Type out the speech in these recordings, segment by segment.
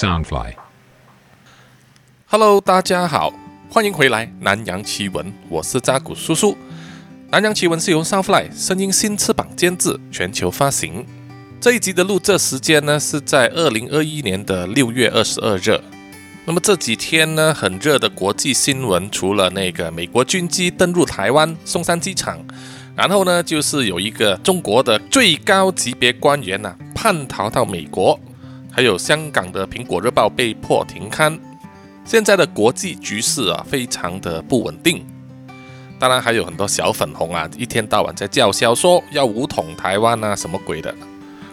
Soundfly。Hello，大家好，欢迎回来南洋奇闻，我是扎古叔叔。南洋奇闻是由 Soundfly 声音新翅膀监制，全球发行。这一集的录制时间呢是在二零二一年的六月二十二日。那么这几天呢，很热的国际新闻，除了那个美国军机登陆台湾松山机场，然后呢，就是有一个中国的最高级别官员呐、叛逃到美国，还有香港的《苹果日报》被迫停刊。现在的国际局势啊，非常的不稳定。当然还有很多小粉红啊，一天到晚在叫嚣说要武统台湾啊，什么鬼的。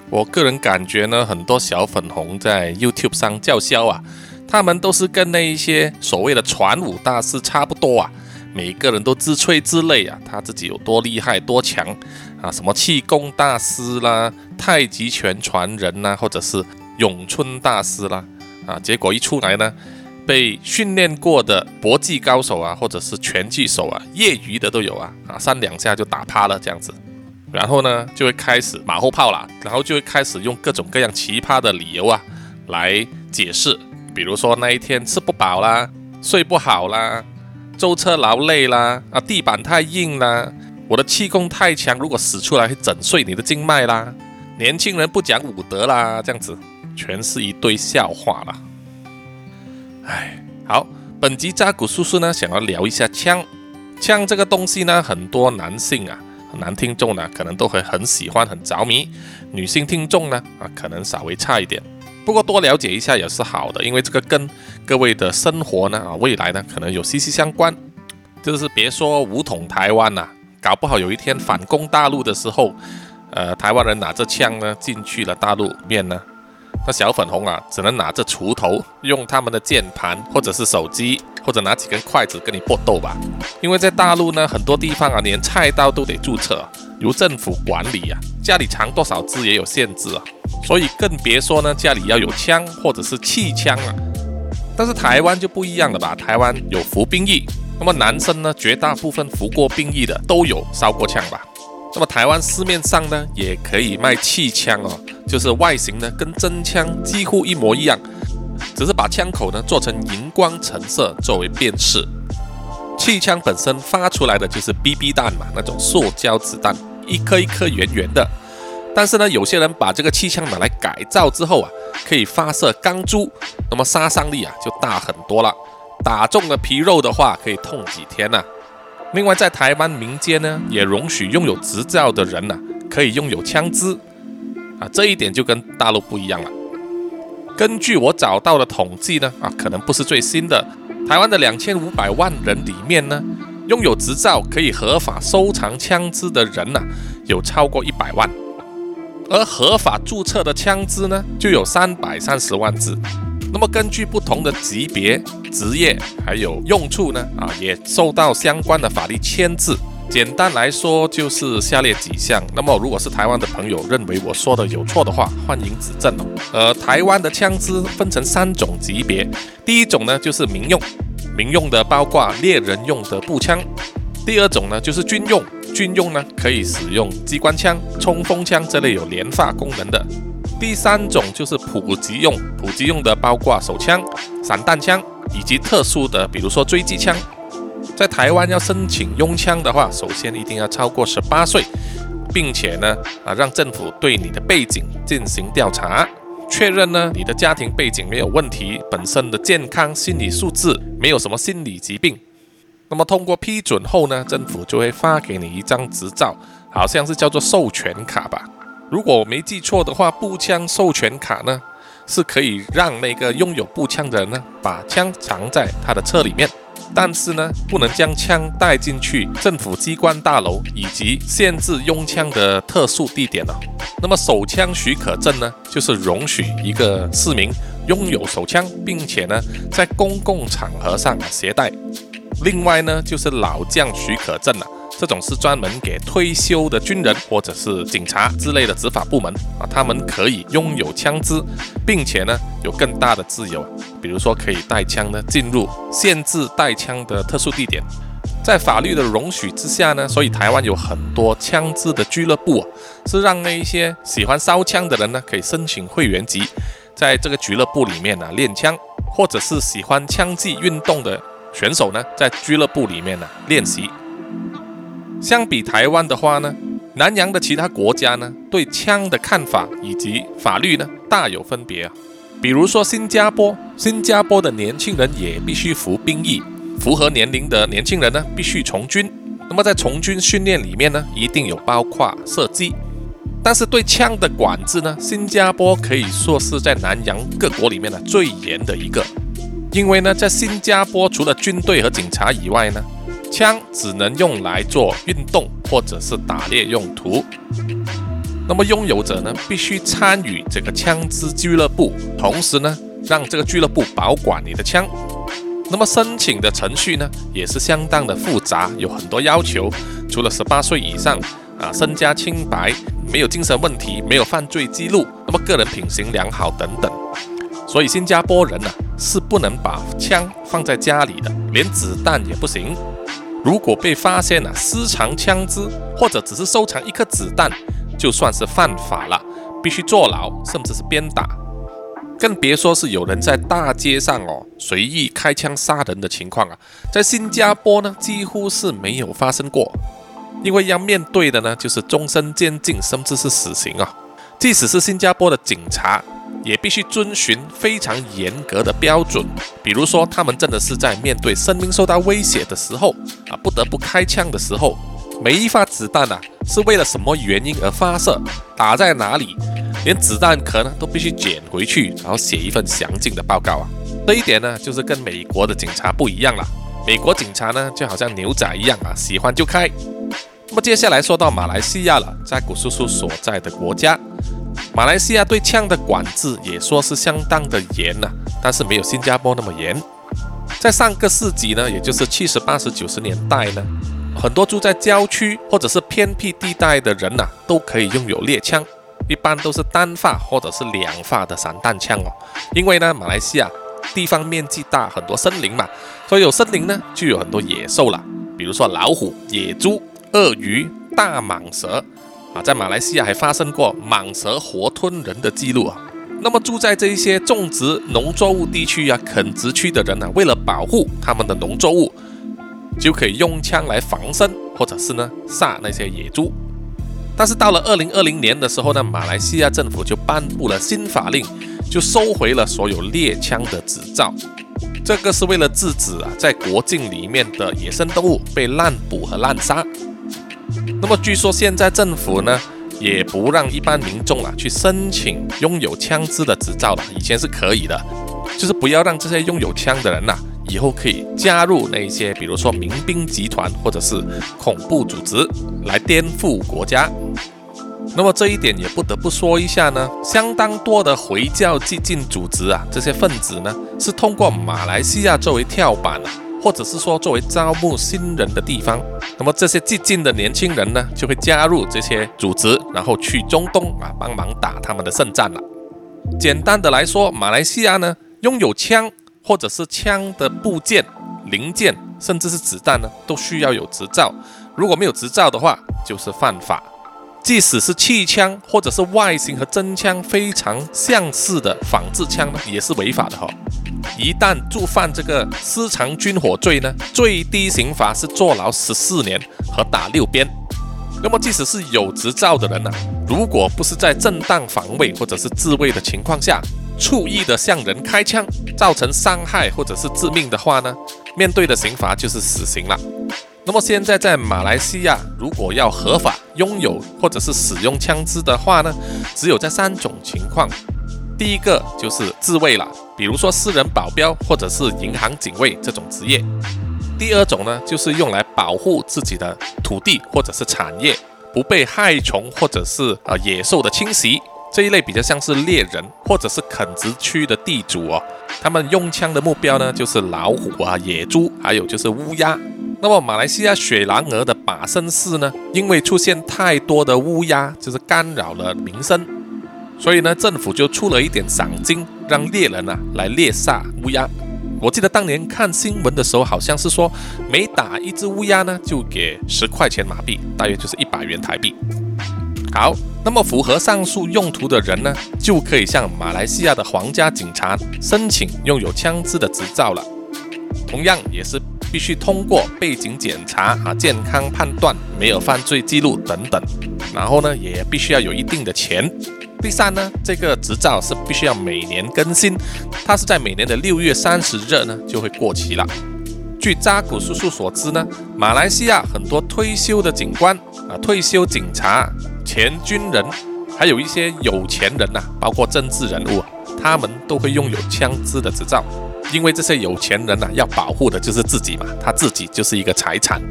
我个人感觉呢，很多小粉红在 YouTube 上叫嚣啊，他们都是跟那一些所谓的传武大师差不多啊，每个人都自吹自擂啊，他自己有多厉害多强啊，什么气功大师啦、太极拳传人呐、或者是咏春大师啦，啊，结果一出来呢。被训练过的搏击高手啊，或者是拳击手啊，业余的都有啊，啊，三两下就打趴了这样子，然后呢就会开始马后炮啦，然后就会开始用各种各样奇葩的理由啊来解释，比如说那一天吃不饱啦，睡不好啦，舟车劳累啦，啊，地板太硬啦，我的气功太强，如果使出来会整碎你的经脉啦，年轻人不讲武德啦，这样子。全是一堆笑话啦。哎，好，本集扎古叔叔呢想要聊一下枪。枪这个东西呢，很多男性啊、男听众呢，可能都会很喜欢、很着迷；女性听众呢，啊，可能稍微差一点。不过多了解一下也是好的，因为这个跟各位的生活呢，啊，未来呢，可能有息息相关。就是别说武统台湾呐、搞不好有一天反攻大陆的时候，呃，台湾人拿着枪呢进去了大陆面呢。那小粉红啊，只能拿着锄头，用他们的键盘或者是手机，或者拿几根筷子跟你搏斗吧。因为在大陆呢，很多地方啊，连菜刀都得注册，由政府管理啊，家里藏多少支也有限制啊。所以更别说呢，家里要有枪或者是气枪啊。但是台湾就不一样了吧？台湾有服兵役，那么男生呢，绝大部分服过兵役的都有烧过枪吧？那么台湾市面上呢，也可以卖气枪哦，就是外形呢跟真枪几乎一模一样，只是把枪口呢做成荧光橙色作为辨识。气枪本身发出来的就是 BB 弹嘛，那种塑胶子弹，一颗一颗圆圆的。但是呢，有些人把这个气枪拿来改造之后啊，可以发射钢珠，那么杀伤力啊就大很多了。打中了皮肉的话，可以痛几天呐、另外，在台湾民间呢，也容许拥有执照的人呢、可以拥有枪支啊，这一点就跟大陆不一样了。根据我找到的统计呢，啊，可能不是最新的，台湾的两千五百万人里面呢，拥有执照可以合法收藏枪支的人呐、有超过一百万，而合法注册的枪支呢，就有三百三十万支。那么根据不同的级别、职业还有用处呢，啊，也受到相关的法律牵制。简单来说就是下列几项。那么如果是台湾的朋友认为我说的有错的话，欢迎指正哦。呃，台湾的枪支分成三种级别，第一种呢就是民用，民用的包括猎人用的步枪；第二种呢就是军用，军用呢可以使用机关枪、冲锋枪这类有连发功能的。第三种就是普及用，普及用的包括手枪、散弹枪以及特殊的，比如说追击枪。在台湾要申请拥枪的话，首先一定要超过十八岁，并且呢，啊，让政府对你的背景进行调查，确认呢你的家庭背景没有问题，本身的健康心理素质没有什么心理疾病。那么通过批准后呢，政府就会发给你一张执照，好像是叫做授权卡吧。如果我没记错的话，步枪授权卡呢是可以让那个拥有步枪的人呢把枪藏在他的车里面，但是呢不能将枪带进去政府机关大楼以及限制拥枪的特殊地点哦。那么手枪许可证呢，就是容许一个市民拥有手枪，并且呢在公共场合上携带。另外呢就是老将许可证啊。这种是专门给退休的军人或者是警察之类的执法部门啊，他们可以拥有枪支，并且呢有更大的自由，比如说可以带枪呢进入限制带枪的特殊地点。在法律的容许之下呢，所以台湾有很多枪支的俱乐部、啊，是让那一些喜欢烧枪的人呢可以申请会员级。在这个俱乐部里面呢练枪，或者是喜欢枪击运动的选手呢，在俱乐部里面呢练习。相比台湾的话呢，南洋的其他国家呢，对枪的看法以及法律呢大有分别啊。比如说新加坡，新加坡的年轻人也必须服兵役，符合年龄的年轻人呢必须从军。那么在从军训练里面呢，一定有包括射击。但是对枪的管制呢，新加坡可以说是在南洋各国里面呢最严的一个。因为呢，在新加坡除了军队和警察以外呢，枪只能用来做运动或者是打猎用途。那么拥有者呢，必须参与这个枪支俱乐部，同时呢，让这个俱乐部保管你的枪。那么申请的程序呢，也是相当的复杂，有很多要求。除了十八岁以上啊，身家清白。没有精神问题，没有犯罪记录，那么个人品行良好等等，所以新加坡人呢是不能把枪放在家里的，连子弹也不行。如果被发现了私藏枪支，或者只是收藏一颗子弹，就算是犯法了，必须坐牢，甚至是鞭打。更别说是有人在大街上哦随意开枪杀人的情况啊，在新加坡呢几乎是没有发生过。因为要面对的呢，就是终身监禁，甚至是死刑啊！即使是新加坡的警察，也必须遵循非常严格的标准。比如说，他们真的是在面对生命受到威胁的时候啊，不得不开枪的时候，每一发子弹啊，是为了什么原因而发射，打在哪里，连子弹壳呢都必须捡回去，然后写一份详尽的报告啊！这一点呢，就是跟美国的警察不一样了。美国警察呢，就好像牛仔一样啊，喜欢就开。那么接下来说到马来西亚了，在古叔叔所在的国家，马来西亚对枪的管制也说是相当的严呐，但是没有新加坡那么严。在上个世纪呢，也就是七十八十九十年代呢，很多住在郊区或者是偏僻地带的人呐，都可以拥有猎枪，一般都是单发或者是两发的散弹枪哦。因为呢，马来西亚地方面积大，很多森林嘛，所以有森林呢，就有很多野兽了，比如说老虎、野猪。鳄鱼、大蟒蛇啊，在马来西亚还发生过蟒蛇活吞人的记录啊。那么住在这一些种植农作物地区啊、垦殖区的人呢，为了保护他们的农作物，就可以用枪来防身，或者是呢杀那些野猪。但是到了二零二零年的时候呢，马来西亚政府就颁布了新法令，就收回了所有猎枪的执照。这个是为了制止啊，在国境里面的野生动物被滥捕和滥杀。那么据说现在政府呢，也不让一般民众啊去申请拥有枪支的执照了。以前是可以的，就是不要让这些拥有枪的人呐，以后可以加入那些，比如说民兵集团或者是恐怖组织来颠覆国家。那么这一点也不得不说一下呢，相当多的回教激进组织啊，这些分子呢，是通过马来西亚作为跳板。或者是说作为招募新人的地方，那么这些激进的年轻人呢，就会加入这些组织，然后去中东啊帮忙打他们的胜战了。简单的来说，马来西亚呢拥有枪或者是枪的部件、零件，甚至是子弹呢，都需要有执照。如果没有执照的话，就是犯法。即使是气枪或者是外形和真枪非常相似的仿制枪呢，也是违法的哈。一旦触犯这个私藏军火罪呢，最低刑罚是坐牢十四年和打六鞭。那么，即使是有执照的人呢，如果不是在正当防卫或者是自卫的情况下，蓄意的向人开枪，造成伤害或者是致命的话呢，面对的刑罚就是死刑了。那么现在在马来西亚，如果要合法拥有或者是使用枪支的话呢，只有在三种情况。第一个就是自卫了，比如说私人保镖或者是银行警卫这种职业。第二种呢，就是用来保护自己的土地或者是产业不被害虫或者是呃野兽的侵袭。这一类比较像是猎人或者是垦殖区的地主哦，他们用枪的目标呢就是老虎啊、野猪，还有就是乌鸦。那么马来西亚雪兰莪的把生市呢，因为出现太多的乌鸦，就是干扰了民生。所以呢，政府就出了一点赏金，让猎人啊来猎杀乌鸦。我记得当年看新闻的时候，好像是说每打一只乌鸦呢，就给十块钱马币，大约就是一百元台币。好，那么符合上述用途的人呢，就可以向马来西亚的皇家警察申请拥有枪支的执照了。同样也是必须通过背景检查啊、健康判断、没有犯罪记录等等，然后呢，也必须要有一定的钱。第三呢，这个执照是必须要每年更新，它是在每年的六月三十日呢就会过期了。据扎古叔叔所知呢，马来西亚很多退休的警官啊、退休警察、前军人，还有一些有钱人呐，包括政治人物，他们都会拥有枪支的执照。因为这些有钱人呐，要保护的就是自己嘛，他自己就是一个财产。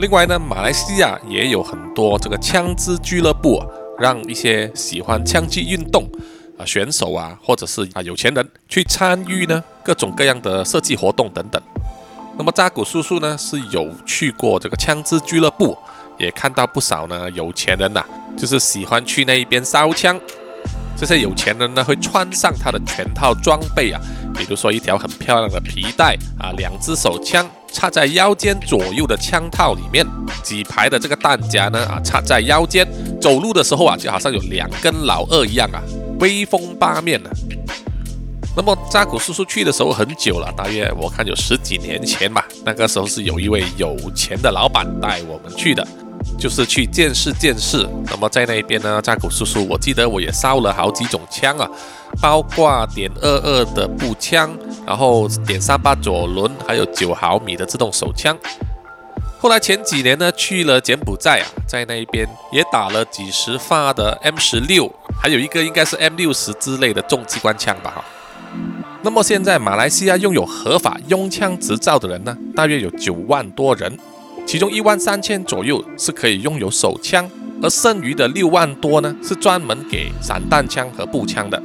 另外呢，马来西亚也有很多这个枪支俱乐部啊，让一些喜欢枪击运动啊选手啊，或者是啊有钱人去参与呢各种各样的设计活动等等。那么扎古叔叔呢是有去过这个枪支俱乐部，也看到不少呢有钱人呐，就是喜欢去那一边烧枪。这些有钱人呢会穿上他的全套装备啊。比如说一条很漂亮的皮带啊，两只手枪插在腰间左右的枪套里面，几排的这个弹夹呢啊插在腰间，走路的时候啊就好像有两根老二一样啊，威风八面的。那么扎古叔叔去的时候很久了，大约我看有十几年前吧，那个时候是有一位有钱的老板带我们去的。就是去见识见识。那么在那边呢，扎古叔叔，我记得我也烧了好几种枪啊，包括点二二的步枪，然后点三八左轮，还有九毫米的自动手枪。后来前几年呢，去了柬埔寨啊，在那边也打了几十发的 M 十六，还有一个应该是 M 六十之类的重机关枪吧哈。那么现在马来西亚拥有合法拥枪执照的人呢，大约有九万多人。其中一万三千左右是可以拥有手枪，而剩余的六万多呢是专门给散弹枪和步枪的。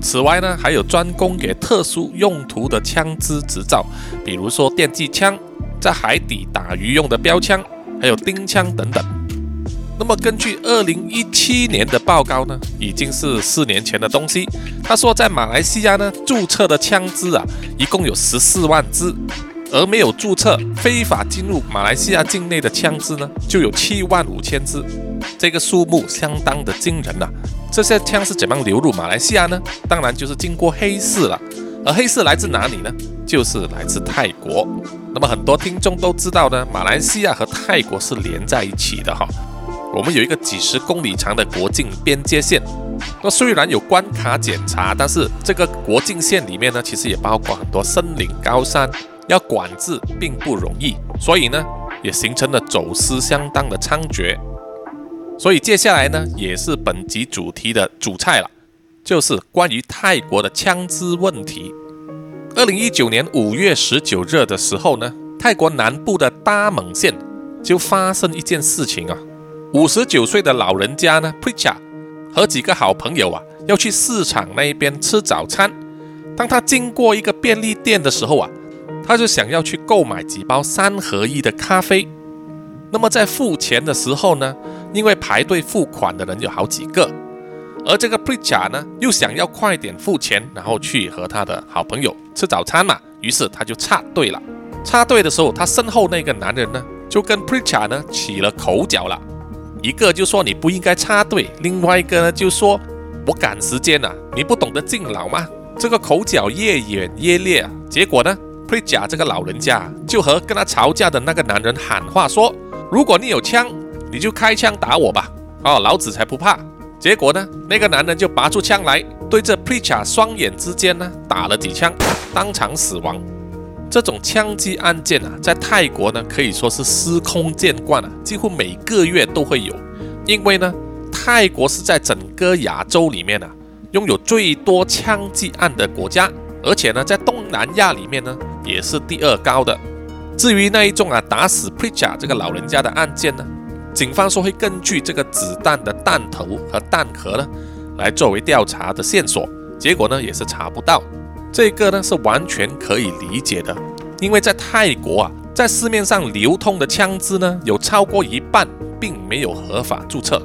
此外呢，还有专供给特殊用途的枪支执照，比如说电击枪、在海底打鱼用的标枪，还有钉枪等等。那么根据二零一七年的报告呢，已经是四年前的东西。他说，在马来西亚呢，注册的枪支啊，一共有十四万支。而没有注册、非法进入马来西亚境内的枪支呢，就有七万五千支，这个数目相当的惊人呐。这些枪是怎样流入马来西亚呢？当然就是经过黑市了。而黑市来自哪里呢？就是来自泰国。那么很多听众都知道呢，马来西亚和泰国是连在一起的哈。我们有一个几十公里长的国境边界线。那虽然有关卡检查，但是这个国境线里面呢，其实也包括很多森林、高山。要管制并不容易，所以呢，也形成了走私相当的猖獗。所以接下来呢，也是本集主题的主菜了，就是关于泰国的枪支问题。二零一九年五月十九日的时候呢，泰国南部的大蒙县就发生一件事情啊，五十九岁的老人家呢，Pricha 和几个好朋友啊，要去市场那边吃早餐。当他经过一个便利店的时候啊。他就想要去购买几包三合一的咖啡。那么在付钱的时候呢，因为排队付款的人有好几个，而这个 Pricha 呢又想要快点付钱，然后去和他的好朋友吃早餐嘛，于是他就插队了。插队的时候，他身后那个男人呢就跟 Pricha 呢起了口角了，一个就说你不应该插队，另外一个呢就说我赶时间啊，你不懂得敬老吗？这个口角越演越烈啊，结果呢？会假这个老人家就和跟他吵架的那个男人喊话说：“如果你有枪，你就开枪打我吧！哦，老子才不怕！”结果呢，那个男人就拔出枪来，对着 Pricha 双眼之间呢打了几枪，当场死亡。这种枪击案件啊，在泰国呢可以说是司空见惯了，几乎每个月都会有。因为呢，泰国是在整个亚洲里面呢拥有最多枪击案的国家，而且呢，在东南亚里面呢。也是第二高的。至于那一宗啊打死 Pricha 这个老人家的案件呢，警方说会根据这个子弹的弹头和弹壳呢，来作为调查的线索。结果呢也是查不到。这个呢是完全可以理解的，因为在泰国啊，在市面上流通的枪支呢，有超过一半并没有合法注册。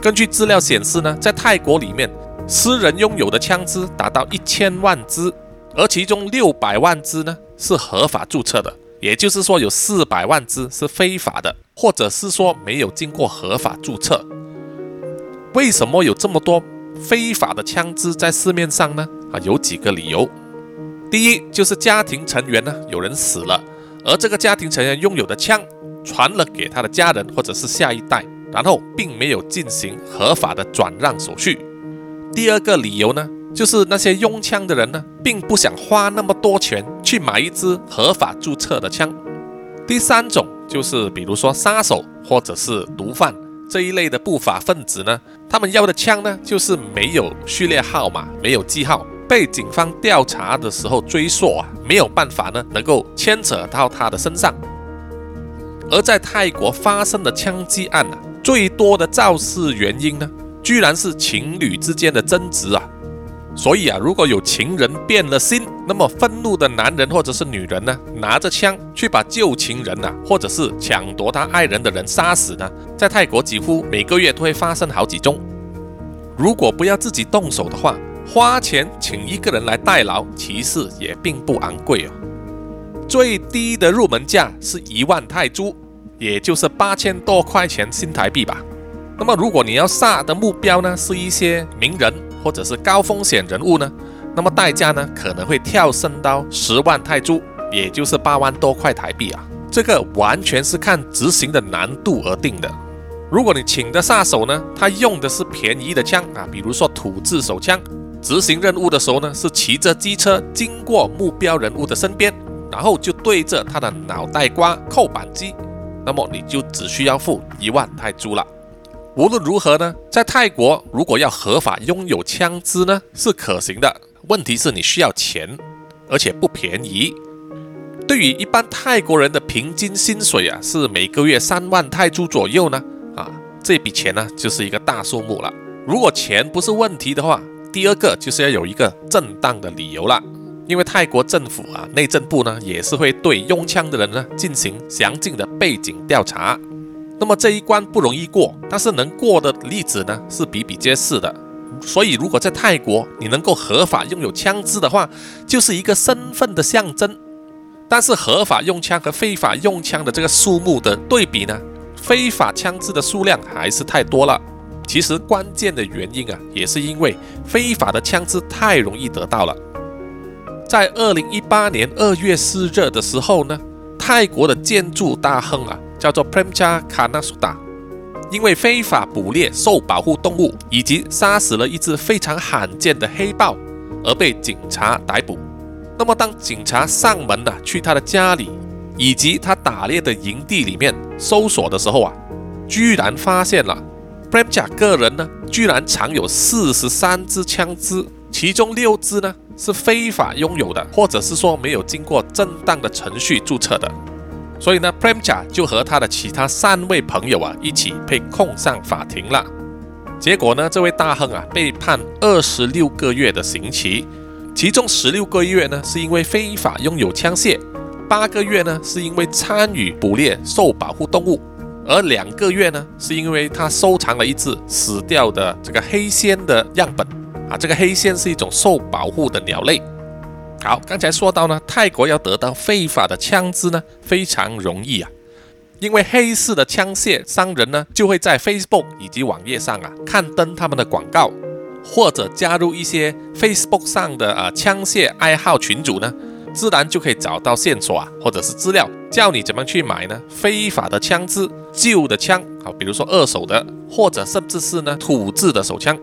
根据资料显示呢，在泰国里面，私人拥有的枪支达到一千万支，而其中六百万支呢。是合法注册的，也就是说有四百万支是非法的，或者是说没有经过合法注册。为什么有这么多非法的枪支在市面上呢？啊，有几个理由。第一，就是家庭成员呢有人死了，而这个家庭成员拥有的枪传了给他的家人或者是下一代，然后并没有进行合法的转让手续。第二个理由呢，就是那些拥枪的人呢，并不想花那么多钱去买一支合法注册的枪。第三种就是，比如说杀手或者是毒贩这一类的不法分子呢，他们要的枪呢，就是没有序列号码、没有记号，被警方调查的时候追溯啊，没有办法呢，能够牵扯到他的身上。而在泰国发生的枪击案呢，最多的肇事原因呢？居然是情侣之间的争执啊！所以啊，如果有情人变了心，那么愤怒的男人或者是女人呢，拿着枪去把旧情人呐，或者是抢夺他爱人的人杀死呢，在泰国几乎每个月都会发生好几宗。如果不要自己动手的话，花钱请一个人来代劳，其实也并不昂贵哦。最低的入门价是一万泰铢，也就是八千多块钱新台币吧。那么，如果你要杀的目标呢，是一些名人或者是高风险人物呢，那么代价呢可能会跳升到十万泰铢，也就是八万多块台币啊。这个完全是看执行的难度而定的。如果你请的杀手呢，他用的是便宜的枪啊，比如说土制手枪，执行任务的时候呢，是骑着机车经过目标人物的身边，然后就对着他的脑袋瓜扣扳机，那么你就只需要付一万泰铢了。无论如何呢，在泰国如果要合法拥有枪支呢，是可行的。问题是你需要钱，而且不便宜。对于一般泰国人的平均薪水啊，是每个月三万泰铢左右呢，啊，这笔钱呢就是一个大数目了。如果钱不是问题的话，第二个就是要有一个正当的理由了。因为泰国政府啊，内政部呢也是会对拥枪的人呢进行详尽的背景调查。那么这一关不容易过，但是能过的例子呢是比比皆是的。所以如果在泰国你能够合法拥有枪支的话，就是一个身份的象征。但是合法用枪和非法用枪的这个数目的对比呢，非法枪支的数量还是太多了。其实关键的原因啊，也是因为非法的枪支太容易得到了。在二零一八年二月四日的时候呢，泰国的建筑大亨啊。叫做 Premcha Kanasuda，因为非法捕猎受保护动物以及杀死了一只非常罕见的黑豹而被警察逮捕。那么，当警察上门呢，去他的家里以及他打猎的营地里面搜索的时候啊，居然发现了 Premcha 个人呢，居然藏有四十三支枪支，其中六支呢是非法拥有的，或者是说没有经过正当的程序注册的。所以呢，Premcha 就和他的其他三位朋友啊一起被控上法庭了。结果呢，这位大亨啊被判二十六个月的刑期，其中十六个月呢是因为非法拥有枪械，八个月呢是因为参与捕猎受保护动物，而两个月呢是因为他收藏了一只死掉的这个黑仙的样本啊。这个黑仙是一种受保护的鸟类。好，刚才说到呢，泰国要得到非法的枪支呢，非常容易啊，因为黑市的枪械商人呢，就会在 Facebook 以及网页上啊刊登他们的广告，或者加入一些 Facebook 上的啊枪械爱好群组呢，自然就可以找到线索啊，或者是资料，教你怎么去买呢非法的枪支、旧的枪，好，比如说二手的，或者甚至是呢土制的手枪。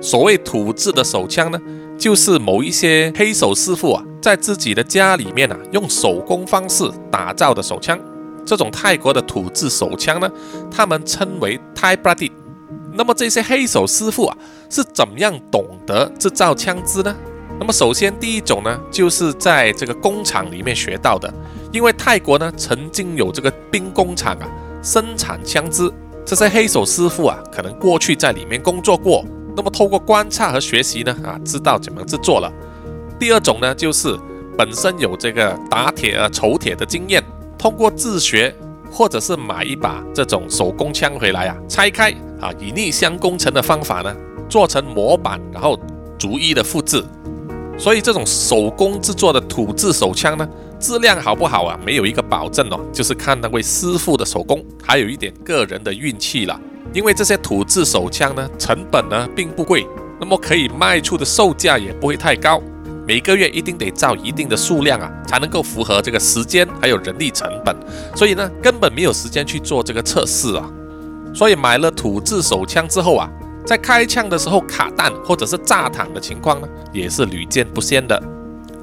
所谓土制的手枪呢？就是某一些黑手师傅啊，在自己的家里面啊，用手工方式打造的手枪。这种泰国的土制手枪呢，他们称为 Thai Brady。那么这些黑手师傅啊，是怎么样懂得制造枪支呢？那么首先第一种呢，就是在这个工厂里面学到的。因为泰国呢，曾经有这个兵工厂啊，生产枪支。这些黑手师傅啊，可能过去在里面工作过。那么通过观察和学习呢，啊，知道怎么制作了。第二种呢，就是本身有这个打铁啊、筹铁的经验，通过自学或者是买一把这种手工枪回来啊，拆开啊，以逆向工程的方法呢，做成模板，然后逐一的复制。所以这种手工制作的土制手枪呢，质量好不好啊，没有一个保证哦，就是看那位师傅的手工，还有一点个人的运气了。因为这些土制手枪呢，成本呢并不贵，那么可以卖出的售价也不会太高。每个月一定得造一定的数量啊，才能够符合这个时间还有人力成本，所以呢，根本没有时间去做这个测试啊。所以买了土制手枪之后啊，在开枪的时候卡弹或者是炸膛的情况呢，也是屡见不鲜的。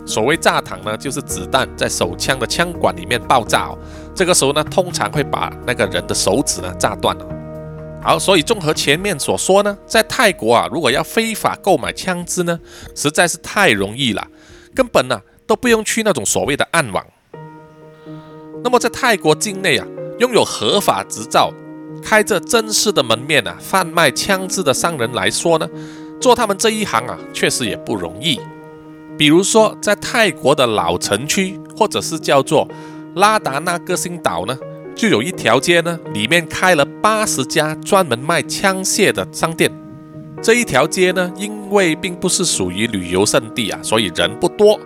所谓炸膛呢，就是子弹在手枪的枪管里面爆炸哦，这个时候呢，通常会把那个人的手指呢炸断了。好，所以综合前面所说呢，在泰国啊，如果要非法购买枪支呢，实在是太容易了，根本呢都不用去那种所谓的暗网。那么在泰国境内啊，拥有合法执照、开着正式的门面啊，贩卖枪支的商人来说呢，做他们这一行啊，确实也不容易。比如说，在泰国的老城区，或者是叫做拉达那个星岛呢。就有一条街呢，里面开了八十家专门卖枪械的商店。这一条街呢，因为并不是属于旅游胜地啊，所以人不多。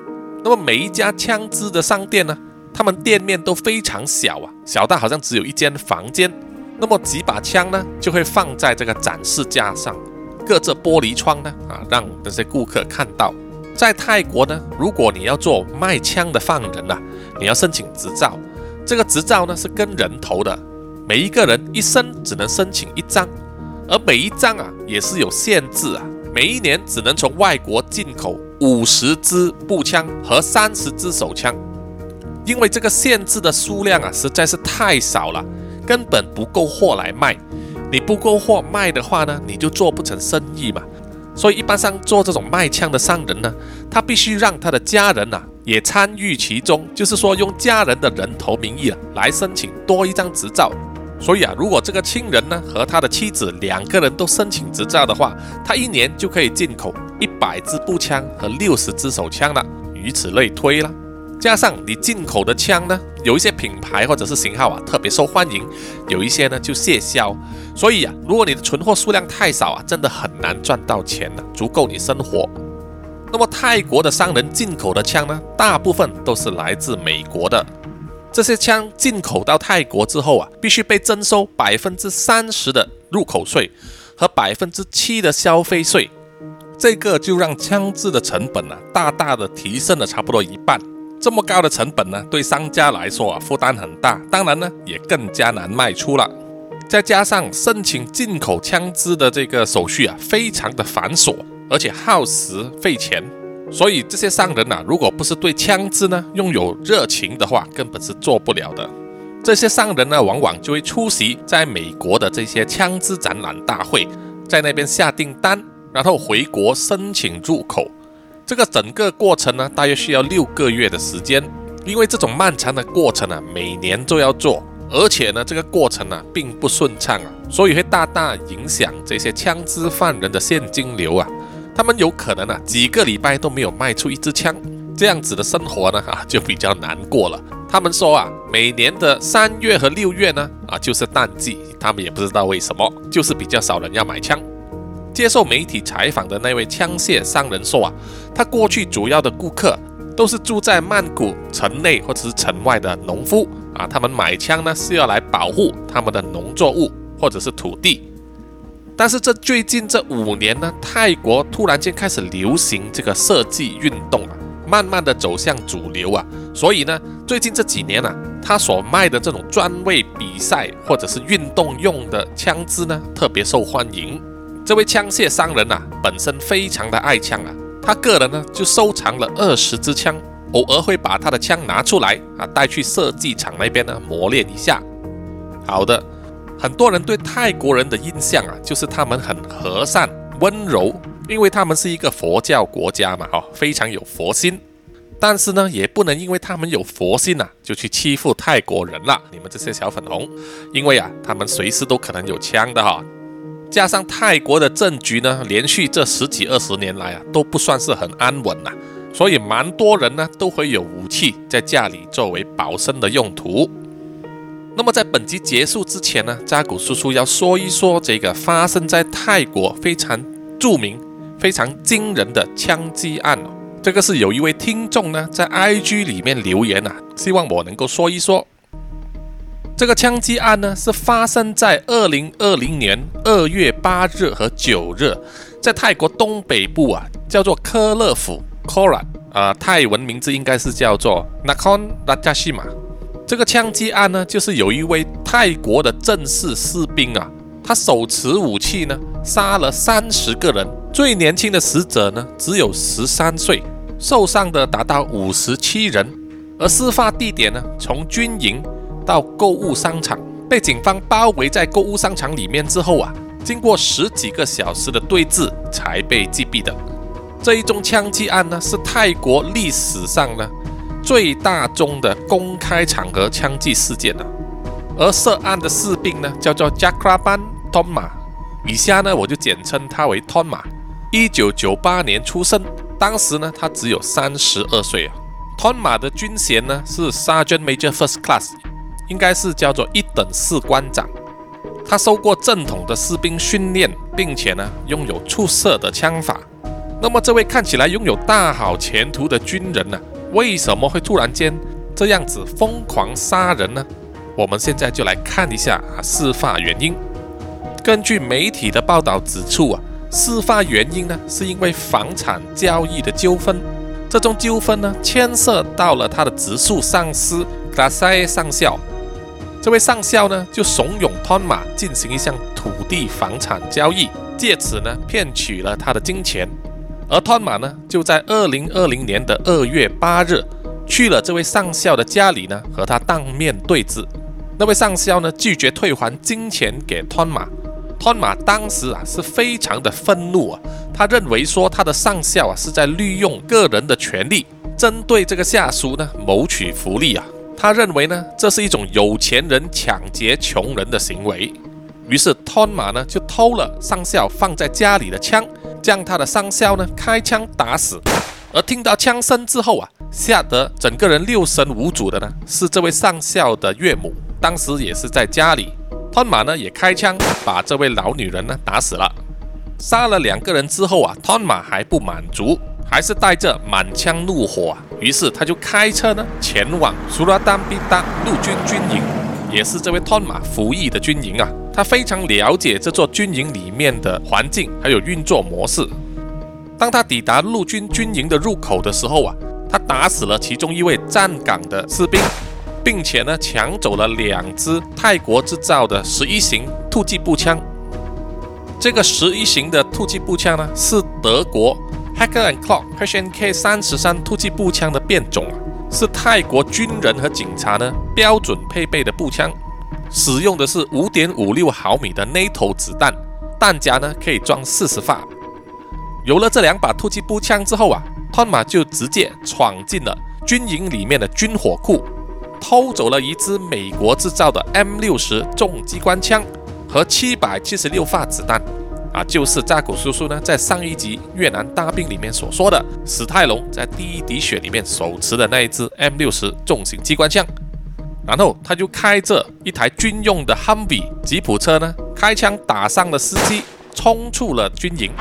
那么每一家枪支的商店呢，他们店面都非常小啊，小到好像只有一间房间。那么几把枪呢，就会放在这个展示架上，隔着玻璃窗呢，啊，让那些顾客看到。在泰国呢，如果你要做卖枪的犯人呐，你要申请执照。这个执照呢是跟人头的，每一个人一生只能申请一张，而每一张啊也是有限制啊，每一年只能从外国进口五十支步枪和三十支手枪，因为这个限制的数量啊实在是太少了，根本不够货来卖。你不够货卖的话呢，你就做不成生意嘛。所以一般上做这种卖枪的商人呢，他必须让他的家人呐。也参与其中，就是说用家人的人头名义啊来申请多一张执照。所以啊，如果这个亲人呢和他的妻子两个人都申请执照的话，他一年就可以进口一百支步枪和六十支手枪了，以此类推了。加上你进口的枪呢，有一些品牌或者是型号啊特别受欢迎，有一些呢就谢销。所以啊，如果你的存货数量太少啊，真的很难赚到钱呢，足够你生活。那么泰国的商人进口的枪呢，大部分都是来自美国的。这些枪进口到泰国之后啊，必须被征收百分之三十的入口税和百分之七的消费税，这个就让枪支的成本呢，大大的提升了差不多一半。这么高的成本呢，对商家来说啊，负担很大，当然呢，也更加难卖出了。再加上申请进口枪支的这个手续啊，非常的繁琐。而且耗时费钱，所以这些商人呐，如果不是对枪支呢拥有热情的话，根本是做不了的。这些商人呢，往往就会出席在美国的这些枪支展览大会，在那边下订单，然后回国申请入口。这个整个过程呢，大约需要六个月的时间。因为这种漫长的过程啊，每年都要做，而且呢，这个过程呢并不顺畅啊，所以会大大影响这些枪支犯人的现金流啊。他们有可能啊，几个礼拜都没有卖出一支枪，这样子的生活呢，啊，就比较难过了。他们说啊，每年的三月和六月呢，啊，就是淡季，他们也不知道为什么，就是比较少人要买枪。接受媒体采访的那位枪械商人说啊，他过去主要的顾客都是住在曼谷城内或者是城外的农夫啊，他们买枪呢是要来保护他们的农作物或者是土地。但是这最近这五年呢，泰国突然间开始流行这个射击运动啊，慢慢的走向主流啊，所以呢，最近这几年呢，他所卖的这种专为比赛或者是运动用的枪支呢，特别受欢迎。这位枪械商人啊，本身非常的爱枪啊，他个人呢就收藏了二十支枪，偶尔会把他的枪拿出来啊，带去射击场那边呢磨练一下。好的。很多人对泰国人的印象啊，就是他们很和善、温柔，因为他们是一个佛教国家嘛，哈，非常有佛心。但是呢，也不能因为他们有佛心呐，就去欺负泰国人了。你们这些小粉红，因为啊，他们随时都可能有枪的哈。加上泰国的政局呢，连续这十几二十年来啊，都不算是很安稳呐，所以蛮多人呢都会有武器在家里作为保身的用途。那么在本集结束之前呢，扎古叔叔要说一说这个发生在泰国非常著名、非常惊人的枪击案哦。这个是有一位听众呢在 IG 里面留言啊，希望我能够说一说。这个枪击案呢，是发生在二零二零年二月八日和九日，在泰国东北部啊，叫做科勒府 （Korat） 啊，泰文名字应该是叫做 Nakhon Ratchasima。这个枪击案呢，就是有一位泰国的正式士兵啊，他手持武器呢，杀了三十个人，最年轻的死者呢，只有十三岁，受伤的达到五十七人，而事发地点呢，从军营。到购物商场，被警方包围在购物商场里面之后啊，经过十几个小时的对峙，才被击毙的。这一宗枪击案呢，是泰国历史上呢最大宗的公开场合枪击事件了。而涉案的士兵呢，叫做 Jakraban Thoma，以下呢我就简称他为 Thoma。一九九八年出生，当时呢他只有三十二岁啊。Thoma 的军衔呢是 Sergeant Major First Class。应该是叫做一等士官长，他受过正统的士兵训练，并且呢拥有出色的枪法。那么这位看起来拥有大好前途的军人呢，为什么会突然间这样子疯狂杀人呢？我们现在就来看一下啊事发原因。根据媒体的报道指出啊，事发原因呢是因为房产交易的纠纷。这种纠纷呢牵涉到了他的直属上司格塞上校。这位上校呢，就怂恿托马进行一项土地房产交易，借此呢骗取了他的金钱。而托马呢，就在二零二零年的二月八日去了这位上校的家里呢，和他当面对质。那位上校呢，拒绝退还金钱给托马。托马当时啊，是非常的愤怒啊，他认为说他的上校啊是在利用个人的权利，针对这个下属呢谋取福利啊。他认为呢，这是一种有钱人抢劫穷人的行为，于是汤马呢就偷了上校放在家里的枪，将他的上校呢开枪打死。而听到枪声之后啊，吓得整个人六神无主的呢是这位上校的岳母，当时也是在家里。汤马呢也开枪把这位老女人呢打死了。杀了两个人之后啊，汤马还不满足。还是带着满腔怒火啊，于是他就开车呢前往苏拉丹比达陆军军营，也是这位托马服役的军营啊。他非常了解这座军营里面的环境还有运作模式。当他抵达陆军军营的入口的时候啊，他打死了其中一位站岗的士兵，并且呢抢走了两支泰国制造的十一型突击步枪。这个十一型的突击步枪呢是德国。Hacker and Clock HNK 三十三突击步枪的变种啊，是泰国军人和警察呢标准配备的步枪，使用的是五点五六毫米的 NATO 子弹，弹夹呢可以装四十发。有了这两把突击步枪之后啊，托马就直接闯进了军营里面的军火库，偷走了一支美国制造的 M 六十重机关枪和七百七十六发子弹。啊，就是扎古叔叔呢，在上一集越南大兵里面所说的史泰龙在第一滴血里面手持的那一支 M 六十重型机关枪，然后他就开着一台军用的 Humvee 吉普车呢，开枪打伤了司机，冲出了军营。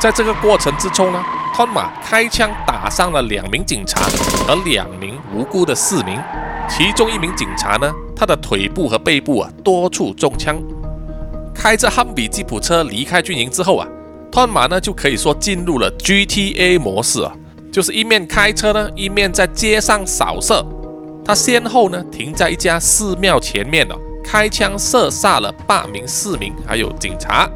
在这个过程之中呢，汤马开枪打伤了两名警察和两名无辜的市民，其中一名警察呢，他的腿部和背部啊多处中枪。开着汉比吉普车离开军营之后啊，汤马呢就可以说进入了 GTA 模式啊，就是一面开车呢，一面在街上扫射。他先后呢停在一家寺庙前面了，开枪射杀了八名市民还有警察，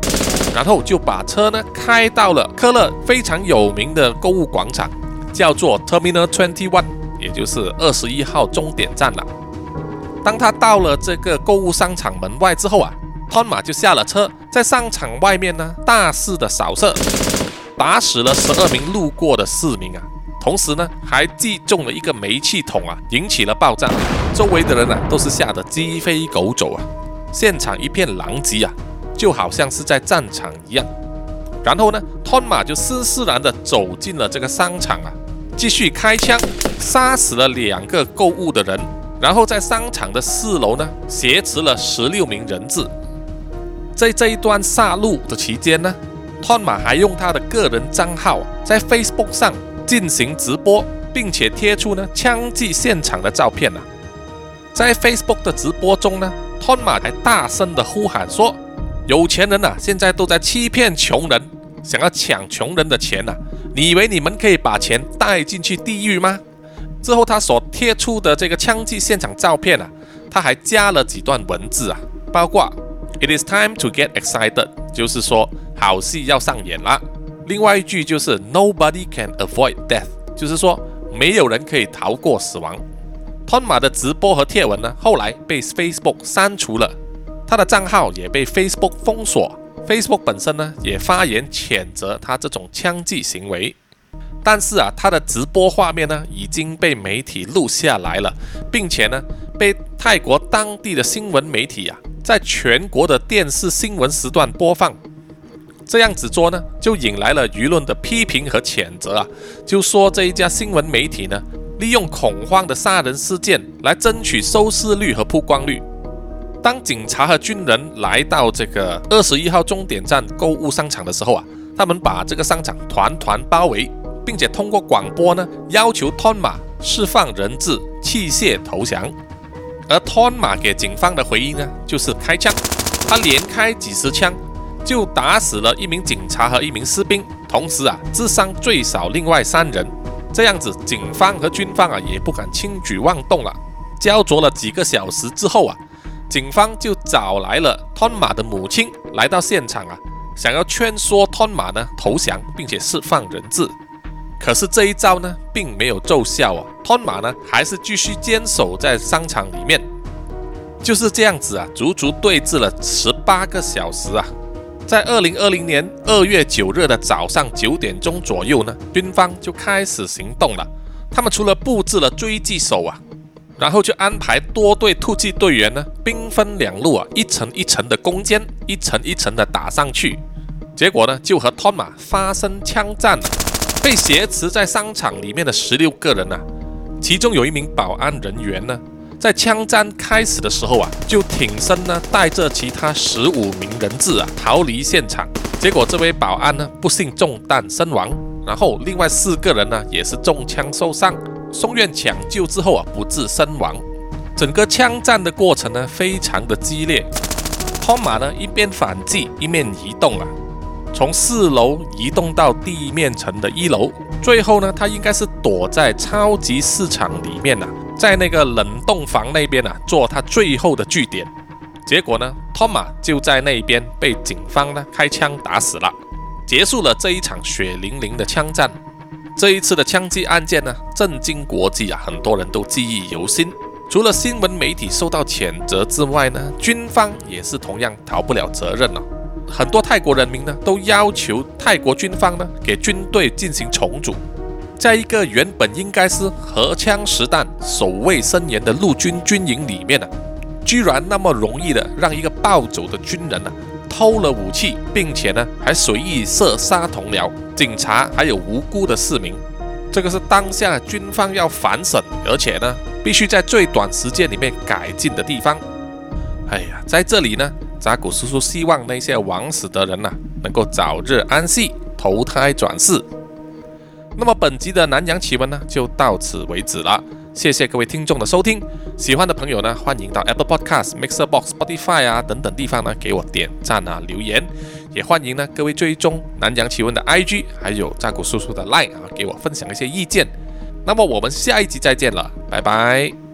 然后就把车呢开到了科勒非常有名的购物广场，叫做 Terminal Twenty One，也就是二十一号终点站了。当他到了这个购物商场门外之后啊。汤马就下了车，在商场外面呢大肆的扫射，打死了十二名路过的市民啊，同时呢还击中了一个煤气桶啊，引起了爆炸，周围的人啊都是吓得鸡飞狗走啊，现场一片狼藉啊，就好像是在战场一样。然后呢，汤马就斯斯然的走进了这个商场啊，继续开枪杀死了两个购物的人，然后在商场的四楼呢挟持了十六名人质。在这一段杀戮的期间呢，托马还用他的个人账号在 Facebook 上进行直播，并且贴出呢枪击现场的照片呢。在 Facebook 的直播中呢，托马还大声的呼喊说：“有钱人呐，现在都在欺骗穷人，想要抢穷人的钱呐！你以为你们可以把钱带进去地狱吗？”之后他所贴出的这个枪击现场照片啊，他还加了几段文字啊，包括 “It is time to get excited”，就是说好戏要上演了。另外一句就是 “Nobody can avoid death”，就是说没有人可以逃过死亡。托马的直播和贴文呢，后来被 Facebook 删除了，他的账号也被 Facebook 封锁。Facebook 本身呢，也发言谴责他这种枪击行为。但是啊，他的直播画面呢，已经被媒体录下来了，并且呢，被泰国当地的新闻媒体啊，在全国的电视新闻时段播放。这样子做呢，就引来了舆论的批评和谴责啊，就说这一家新闻媒体呢。利用恐慌的杀人事件来争取收视率和曝光率。当警察和军人来到这个二十一号终点站购物商场的时候啊，他们把这个商场团团包围，并且通过广播呢要求托马释放人质，弃械投降。而托马给警方的回应呢，就是开枪，他连开几十枪，就打死了一名警察和一名士兵，同时啊，致伤最少另外三人。这样子，警方和军方啊也不敢轻举妄动了。焦灼了几个小时之后啊，警方就找来了托马的母亲来到现场啊，想要劝说托马呢投降，并且释放人质。可是这一招呢并没有奏效啊，托马呢还是继续坚守在商场里面。就是这样子啊，足足对峙了十八个小时啊。在二零二零年二月九日的早上九点钟左右呢，军方就开始行动了。他们除了布置了追击手啊，然后就安排多队突击队员呢，兵分两路啊，一层一层的攻坚，一层一层的打上去。结果呢，就和托马发生枪战，被挟持在商场里面的十六个人呢，其中有一名保安人员呢。在枪战开始的时候啊，就挺身呢，带着其他十五名人质啊逃离现场。结果这位保安呢不幸中弹身亡，然后另外四个人呢也是中枪受伤，送院抢救之后啊不治身亡。整个枪战的过程呢非常的激烈，托马呢一边反击一面移动啊，从四楼移动到地面层的一楼，最后呢他应该是躲在超级市场里面啊。在那个冷冻房那边啊，做他最后的据点。结果呢，托马就在那边被警方呢开枪打死了，结束了这一场血淋淋的枪战。这一次的枪击案件呢，震惊国际啊，很多人都记忆犹新。除了新闻媒体受到谴责之外呢，军方也是同样逃不了责任了。很多泰国人民呢，都要求泰国军方呢给军队进行重组。在一个原本应该是荷枪实弹、守卫森严的陆军军营里面呢，居然那么容易的让一个暴走的军人呢偷了武器，并且呢还随意射杀同僚、警察还有无辜的市民，这个是当下军方要反省，而且呢必须在最短时间里面改进的地方。哎呀，在这里呢，扎古叔叔希望那些枉死的人呐能够早日安息，投胎转世。那么本集的南洋奇闻呢，就到此为止了。谢谢各位听众的收听，喜欢的朋友呢，欢迎到 Apple Podcast、Mixer Box、Spotify 啊等等地方呢，给我点赞啊、留言。也欢迎呢各位追踪南洋奇闻的 IG，还有扎古叔叔的 Line 啊，给我分享一些意见。那么我们下一集再见了，拜拜。